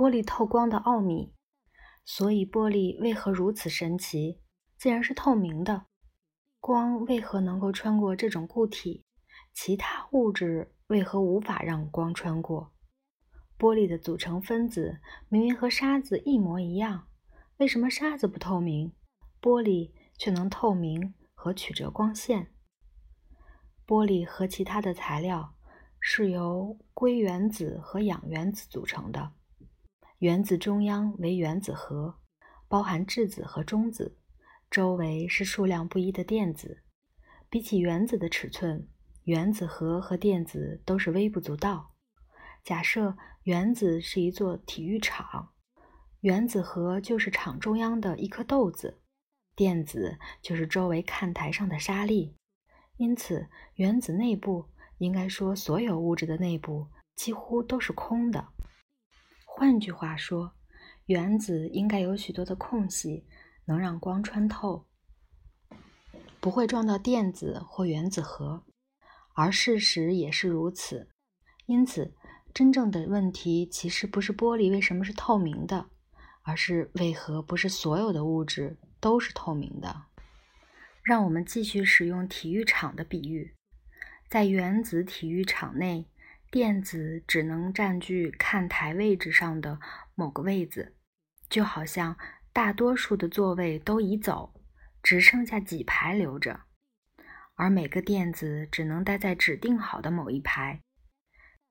玻璃透光的奥秘。所以，玻璃为何如此神奇？自然是透明的。光为何能够穿过这种固体？其他物质为何无法让光穿过？玻璃的组成分子明明和沙子一模一样，为什么沙子不透明，玻璃却能透明和曲折光线？玻璃和其他的材料是由硅原子和氧原子组成的，原子中央为原子核，包含质子和中子，周围是数量不一的电子。比起原子的尺寸，原子核和电子都是微不足道。假设原子是一座体育场，原子核就是场中央的一颗豆子，电子就是周围看台上的沙粒。因此，原子内部应该说，所有物质的内部几乎都是空的。换句话说，原子应该有许多的空隙，能让光穿透，不会撞到电子或原子核。而事实也是如此。因此。真正的问题其实不是玻璃为什么是透明的，而是为何不是所有的物质都是透明的。让我们继续使用体育场的比喻，在原子体育场内，电子只能占据看台位置上的某个位子，就好像大多数的座位都已走，只剩下几排留着，而每个电子只能待在指定好的某一排。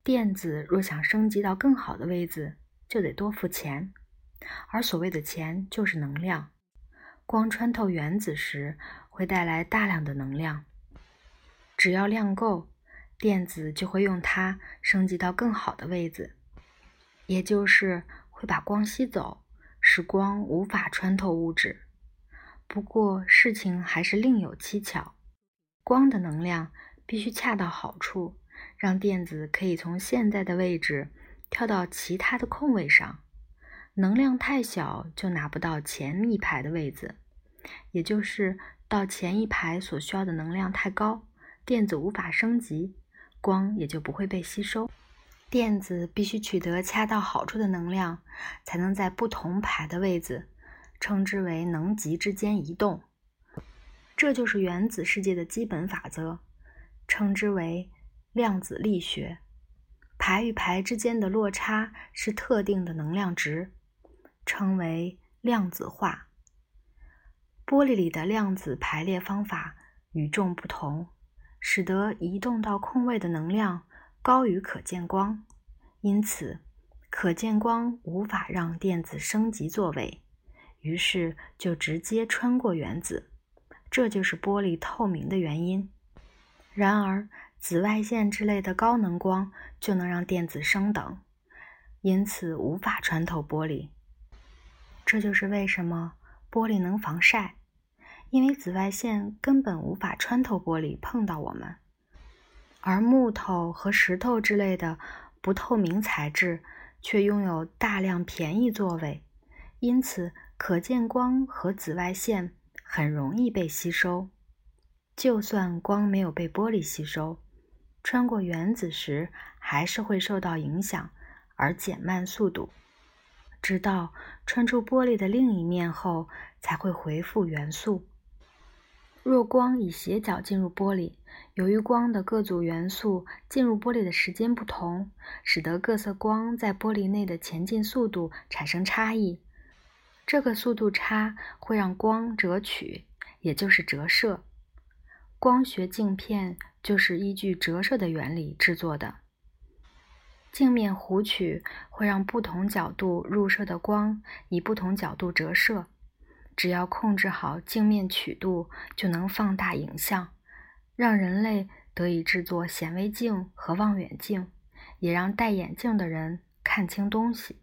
电子若想升级到更好的位子，就得多付钱，而所谓的钱就是能量。光穿透原子时会带来大量的能量，只要量够，电子就会用它升级到更好的位置，也就是会把光吸走，使光无法穿透物质。不过事情还是另有蹊跷，光的能量必须恰到好处。让电子可以从现在的位置跳到其他的空位上，能量太小就拿不到前一排的位置，也就是到前一排所需要的能量太高，电子无法升级，光也就不会被吸收。电子必须取得恰到好处的能量，才能在不同排的位置，称之为能级之间移动。这就是原子世界的基本法则，称之为。量子力学，排与排之间的落差是特定的能量值，称为量子化。玻璃里的量子排列方法与众不同，使得移动到空位的能量高于可见光，因此可见光无法让电子升级座位，于是就直接穿过原子，这就是玻璃透明的原因。然而，紫外线之类的高能光就能让电子升等，因此无法穿透玻璃。这就是为什么玻璃能防晒，因为紫外线根本无法穿透玻璃碰到我们。而木头和石头之类的不透明材质却拥有大量便宜座位，因此可见光和紫外线很容易被吸收。就算光没有被玻璃吸收，穿过原子时还是会受到影响而减慢速度，直到穿出玻璃的另一面后才会回复原速。若光以斜角进入玻璃，由于光的各组元素进入玻璃的时间不同，使得各色光在玻璃内的前进速度产生差异。这个速度差会让光折曲，也就是折射。光学镜片就是依据折射的原理制作的。镜面弧曲会让不同角度入射的光以不同角度折射。只要控制好镜面曲度，就能放大影像，让人类得以制作显微镜和望远镜，也让戴眼镜的人看清东西。